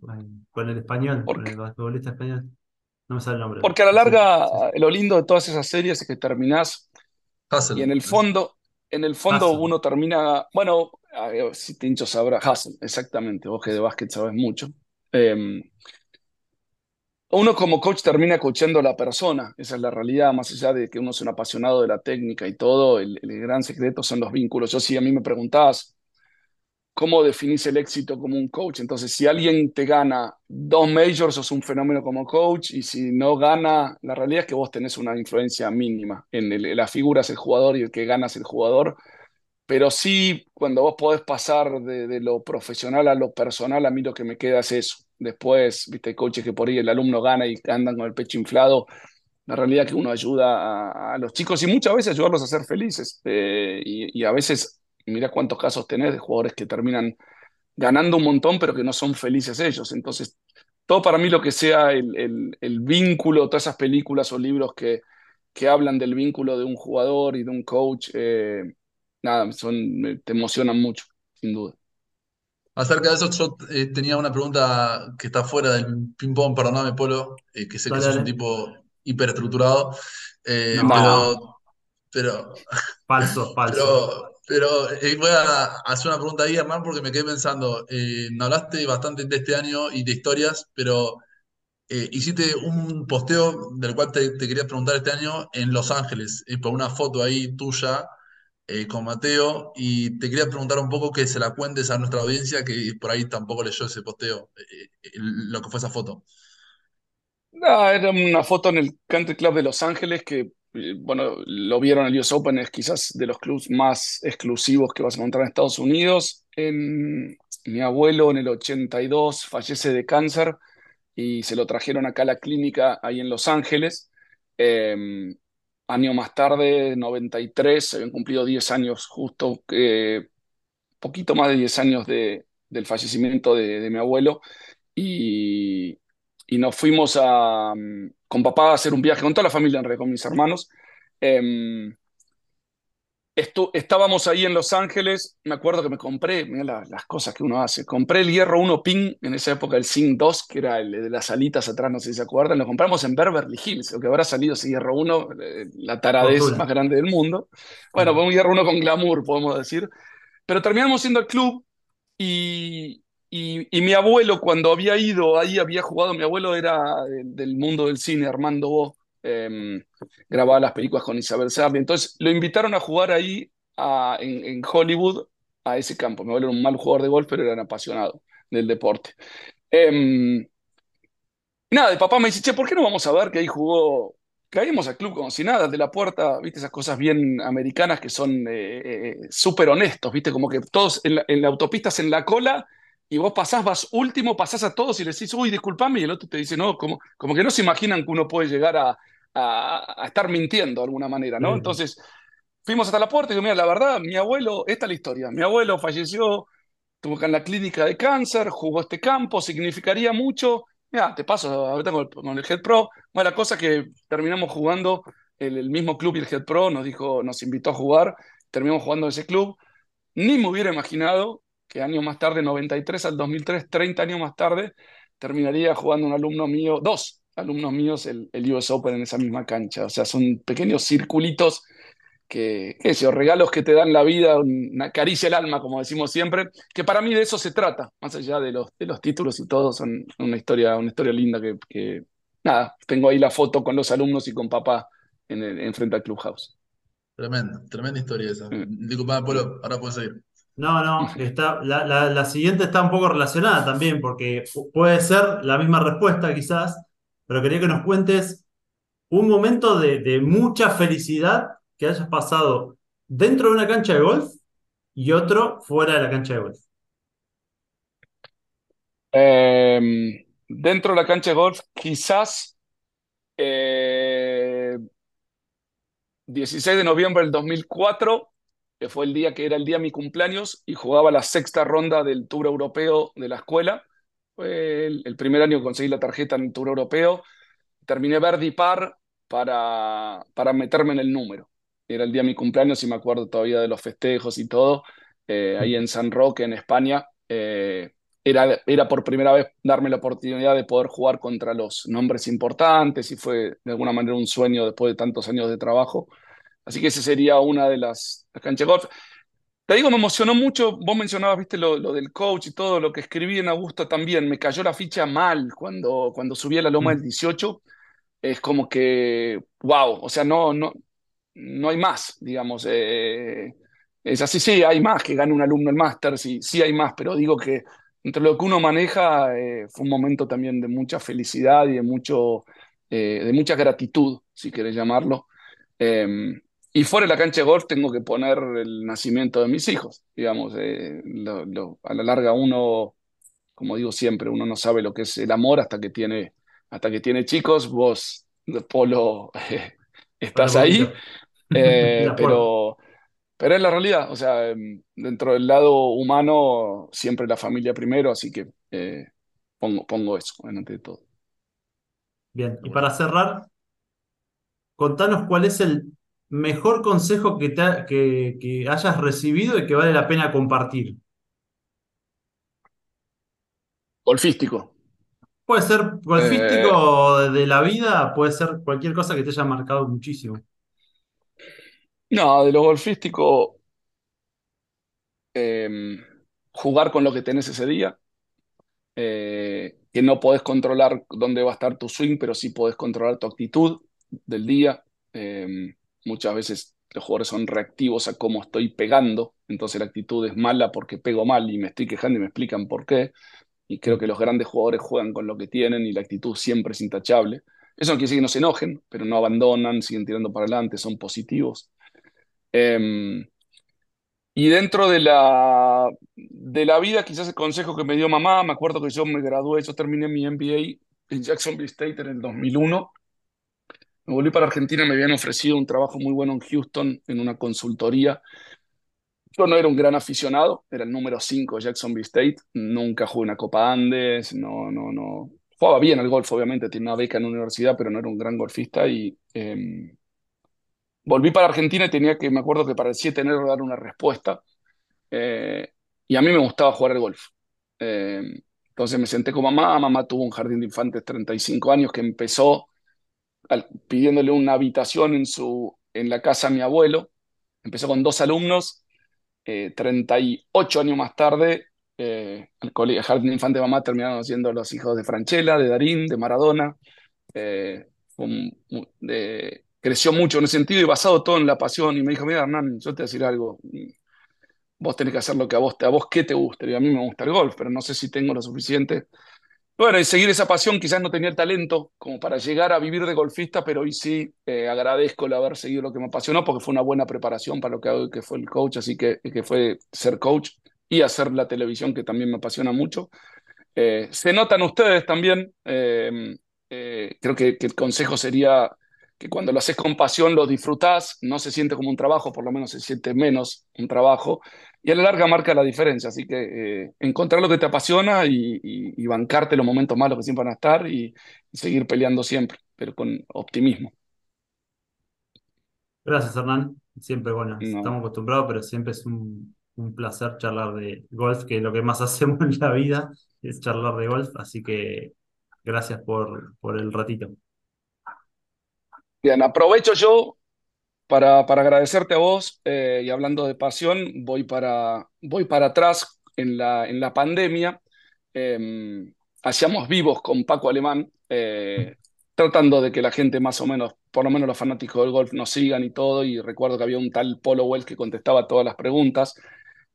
con el español, con el basquetbolista español. No me sale el nombre. porque a la Sí, sí, larga, sí. lo lindo de todas esas series es que terminás y Hustle. en el fondo, en el fondo Hustle. uno termina, bueno, si Tincho sabrá, Hustle, exactamente, vos que de básquet sabes mucho. Eh, uno como coach termina coachando a la persona, esa es la realidad, más allá de que uno es un apasionado de la técnica y todo, el, el gran secreto son los vínculos. Yo si a mí me preguntás cómo definís el éxito como un coach, entonces si alguien te gana dos majors, sos un fenómeno como coach, y si no gana, la realidad es que vos tenés una influencia mínima. En el- la figura es el jugador y el que gana es el jugador, pero sí, cuando vos podés pasar de, de lo profesional a lo personal, a mí lo que me queda es eso. Después, viste, hay coaches que por ahí el alumno gana y andan con el pecho inflado. La realidad es que uno ayuda a, a los chicos y muchas veces ayudarlos a ser felices. Eh, y, y a veces, mira cuántos casos tenés de jugadores que terminan ganando un montón, pero que no son felices ellos. Entonces, todo para mí lo que sea el, el- el vínculo, todas esas películas o libros que, que hablan del vínculo de un jugador y de un coach, eh, nada, son, me- te emocionan mucho, sin duda. Acerca de eso, yo eh, tenía una pregunta que está fuera del ping-pong, perdóname, Polo, eh, que sé que Dale, sos un dale. tipo hiperestructurado, eh, No, pero, pero, falso, falso. Pero, eh, voy a hacer una pregunta ahí, Hernán, porque me quedé pensando, eh, hablaste bastante de este año y de historias, pero eh, hiciste un posteo del cual te, te quería preguntar este año en Los Ángeles, eh, por una foto ahí tuya con Mateo, y te quería preguntar un poco que se la cuentes a nuestra audiencia que por ahí tampoco leyó ese posteo, lo que fue esa foto. Ah, era una foto en el Country Club de Los Ángeles que, bueno, lo vieron el US Open, es quizás de los clubs más exclusivos que vas a encontrar en Estados Unidos. En- mi abuelo en el 82 fallece de cáncer y se lo trajeron acá a la clínica ahí en Los Ángeles. Eh, año más tarde, 93, se habían cumplido 10 años justo, eh, poquito más de 10 años de- del fallecimiento de, de mi abuelo y, y nos fuimos a, mm, con papá a hacer un viaje, con toda la familia en realidad, con mis hermanos. Em, estu- estábamos ahí en Los Ángeles, me acuerdo que me compré, mira la- las cosas que uno hace, compré el Hierro 1 Ping, en esa época el Zing 2, que era el de las alitas atrás, no sé si se acuerdan, lo compramos en Beverly Hills, lo que habrá salido ese Hierro 1, eh, la taradez Fortuna. más grande del mundo. Bueno, fue un Hierro 1 con glamour, podemos decir. Pero terminamos siendo el club y, y, mi abuelo, cuando había ido ahí, había jugado, mi abuelo era del, del mundo del cine, Armando Bo, eh, grababa las películas con Isabel Sarli. Entonces lo invitaron a jugar ahí a- en, Hollywood a ese campo. Mi abuelo era un mal jugador de golf, pero era un apasionado del deporte. Eh, y nada, el papá me dice, che, ¿por qué no vamos a ver que ahí jugó? Caímos al club como si nada, de la puerta, viste, esas cosas bien americanas que son eh, eh, súper honestos, viste, como que todos en la, en la en la cola y vos pasás, vas último, pasás a todos y le decís, uy, disculpame, y el otro te dice, no, como, como que no se imaginan que uno puede llegar a, a- a estar mintiendo de alguna manera, ¿no? Entonces fuimos hasta la puerta y digo, mira, la verdad, mi abuelo, esta es la historia, mi abuelo falleció, estuvo en la clínica de cáncer, jugó este campo, significaría mucho. Mira, te paso ahorita con el, con el Head Pro. Bueno, la cosa que terminamos jugando, el, el mismo club y el Head Pro nos dijo, nos invitó a jugar, terminamos jugando en ese club. Ni me hubiera imaginado que años más tarde, 93 al 2003, 30 años más tarde, terminaría jugando un alumno mío, dos alumnos míos, el, el US Open en esa misma cancha. O sea, son pequeños circulitos que, qué sé regalos que te dan la vida, una caricia al alma, como decimos siempre, que para mí de eso se trata, más allá de los, de los títulos y todo, son una historia, una historia linda que, que, nada, tengo ahí la foto con los alumnos y con papá en, el, en frente al Clubhouse. Tremenda, tremenda historia esa. Mm. Disculpame, Polo, ahora puedes seguir. No, no, está, la, la- la siguiente está un poco relacionada también, porque pu- puede ser la misma respuesta quizás, pero quería que nos cuentes un momento de, de mucha felicidad que hayas pasado dentro de una cancha de golf y otro fuera de la cancha de golf. Eh, dentro de la cancha de golf, quizás eh, 16 de noviembre del 2004, que fue el día que era el día de mi cumpleaños y jugaba la sexta ronda del Tour Europeo de la escuela. Fue el, primer año que conseguí la tarjeta en el Tour Europeo. Terminé verde par para, para meterme en el número. Era el día de mi cumpleaños y me acuerdo todavía de los festejos y todo, eh, ahí en San Roque, en España. Eh, era, era por primera vez darme la oportunidad de poder jugar contra los nombres importantes y fue de alguna manera un sueño después de tantos años de trabajo. Así que ese sería una de las, canchas de golf. Te digo, me emocionó mucho, vos mencionabas, viste, lo, del coach y todo, lo que escribí en Augusto también, me cayó la ficha mal cuando, cuando subí a la loma del 18, es como que, wow, o sea, no, no, no hay más, digamos, eh, es así, sí, hay más que gane un alumno el máster, sí, sí hay más, pero digo que entre lo que uno maneja eh, fue un momento también de mucha felicidad y de, mucho, eh, de mucha gratitud, si querés llamarlo. Y fuera de la cancha de golf tengo que poner el nacimiento de mis hijos, digamos, eh, a la larga uno, como digo siempre, uno no sabe lo que es el amor hasta que tiene, hasta que tiene chicos, vos, Polo, estás ahí, pero pero es la realidad, o sea, em, dentro del lado humano, siempre la familia primero, así que eh, pongo, pongo eso de todo. Bien, y para cerrar, contanos cuál es el mejor consejo que, que, hayas recibido y que vale la pena compartir. Golfístico. Puede ser golfístico eh, de la vida, puede ser cualquier cosa que te haya marcado muchísimo. No, de lo golfístico, em, jugar con lo que tenés ese día, eh, que no podés controlar dónde va a estar tu swing, pero sí podés controlar tu actitud del día. Em, muchas veces los jugadores son reactivos a cómo estoy pegando, entonces la actitud es mala porque pego mal y me estoy quejando y me explican por qué. Y creo que los grandes jugadores juegan con lo que tienen y la actitud siempre es intachable. Eso no quiere decir que no se enojen, pero no abandonan, siguen tirando para adelante, son positivos. Em, y dentro de la, de la vida, quizás el consejo que me dio mamá, me acuerdo que yo me gradué, yo terminé mi MBA en Jacksonville State en el 2001. Me volví para Argentina, me habían ofrecido un trabajo muy bueno en Houston, en una consultoría. Yo no era un gran aficionado, era el número 5 de Jacksonville State, nunca jugué una Copa Andes, no, no, no. Jugaba bien al golf, obviamente, tenía una beca en la universidad, pero no era un gran golfista y em, volví para Argentina y tenía que, me acuerdo que para el 7 de dar una respuesta. Eh, y a mí me gustaba jugar el golf. Eh, entonces me senté con mamá, mamá tuvo un jardín de infantes 35 años que empezó pidiéndole una habitación en, su, en la casa a mi abuelo. Empezó con dos alumnos, 38 eh, años más tarde, el, jardín de infantes de mamá terminaron siendo los hijos de Franchella, de Darín, de Maradona. de, creció mucho en ese sentido y basado todo en la pasión. Y me dijo, mira, Hernán, yo te voy a decir algo. Vos tenés que hacer lo que a vos, a vos qué te gusta. Y a mí me gusta el golf, pero no sé si tengo lo suficiente. Bueno, y seguir esa pasión, quizás no tenía el talento como para llegar a vivir de golfista, pero hoy sí eh, agradezco el haber seguido lo que me apasionó, porque fue una buena preparación para lo que hago, que fue el coach, así que, que fue ser coach y hacer la televisión, que también me apasiona mucho. Eh, se notan ustedes también, eh, creo que, que, el consejo sería que cuando lo haces con pasión lo disfrutás, no se siente como un trabajo, por lo menos se siente menos un trabajo, y a la larga marca la diferencia. Así que eh, encontrar lo que te apasiona y, bancarte los momentos malos que siempre van a estar y, seguir peleando siempre, pero con optimismo. Gracias, Hernán. Siempre, bueno, estamos acostumbrados, pero siempre es un, placer charlar de golf, que lo que más hacemos en la vida es charlar de golf, así que gracias por, por el ratito. Bien, aprovecho yo para, para agradecerte a vos eh, y hablando de pasión, voy para, voy para atrás en la, en la pandemia. Em, hacíamos vivos con Paco Alemán, eh, tratando de que la gente más o menos, por lo menos los fanáticos del golf, nos sigan y todo. Y recuerdo que había un tal Polo Wells que contestaba todas las preguntas.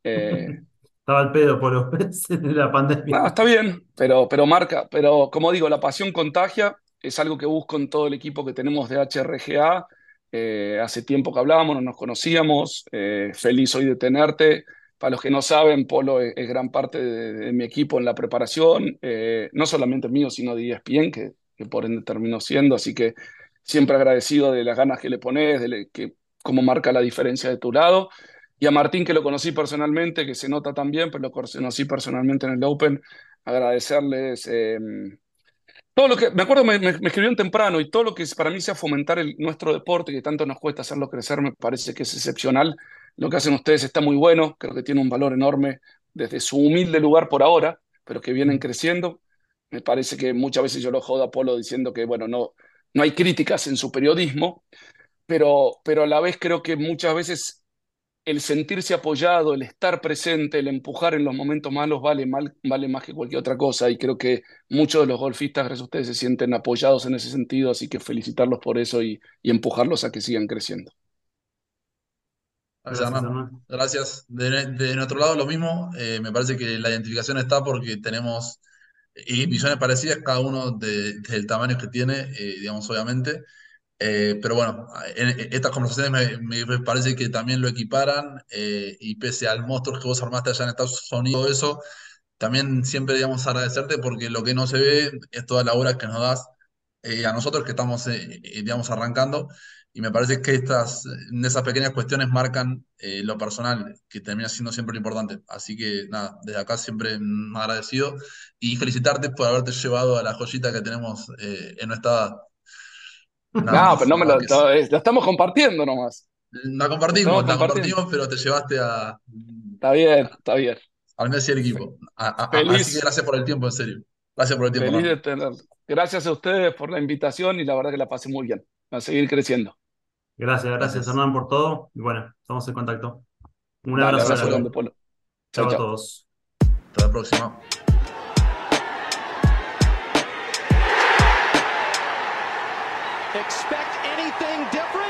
Eh, Estaba al pedo en la pandemia. está bien, pero, pero marca, pero como digo, la pasión contagia es algo que busco en todo el equipo que tenemos de HRGA. Eh, hace tiempo que hablábamos, no nos conocíamos. Eh, feliz hoy de tenerte. Para los que no saben, Polo es, gran parte de, mi equipo en la preparación, eh, no solamente mío, sino de ESPN, que, que, por ende terminó siendo. Así que siempre agradecido de las ganas que le pones, de que, cómo marca la diferencia de tu lado. y a Martín, que lo conocí personalmente, que se nota también, pero lo conocí personalmente en el Open, agradecerles em, todo lo que, me acuerdo, me, me, escribieron temprano y todo lo que para mí sea fomentar el, nuestro deporte, que tanto nos cuesta hacerlo crecer, me parece que es excepcional. Lo que hacen ustedes está muy bueno, creo que tiene un valor enorme desde su humilde lugar por ahora, pero que vienen creciendo. Me parece que muchas veces yo lo jodo a Polo diciendo que, bueno, no, no hay críticas en su periodismo, pero, pero a la vez creo que muchas veces el sentirse apoyado, el estar presente, el empujar en los momentos malos vale, mal, vale más que cualquier otra cosa. Y creo que muchos de los golfistas, gracias a ustedes, se sienten apoyados en ese sentido, así que felicitarlos por eso y, y empujarlos a que sigan creciendo. Gracias, Gracias. De, de, nuestro lado lo mismo. Eh, me parece que la identificación está porque tenemos y visiones parecidas, cada uno de, del tamaño que tiene, eh, digamos, obviamente. Eh, pero bueno, en, estas conversaciones me, me, parece que también lo equiparan eh, y pese al monstruo que vos armaste allá en Estados Unidos, eso, también siempre, digamos, agradecerte porque lo que no se ve es toda la obra que nos das a nosotros que estamos, digamos, arrancando. Y me parece que estas, esas pequeñas cuestiones marcan eh, lo personal, que termina siendo siempre lo importante. Así que nada, desde acá siempre agradecido y felicitarte por haberte llevado a la joyita que tenemos eh, en nuestra... no, pero no me lo, estamos compartiendo nomás. La compartimos, la compartimos, pero te llevaste a... Está bien, está bien. Al Messi del equipo. así que gracias por el tiempo, en serio. Gracias por el tiempo. Feliz de tenerlo. Gracias a ustedes por la invitación y la verdad que la pasé muy bien. A seguir creciendo. Gracias, gracias, Hernán por todo. Y bueno, estamos en contacto. Un abrazo. Chao a todos. Hasta la próxima. Expect anything different?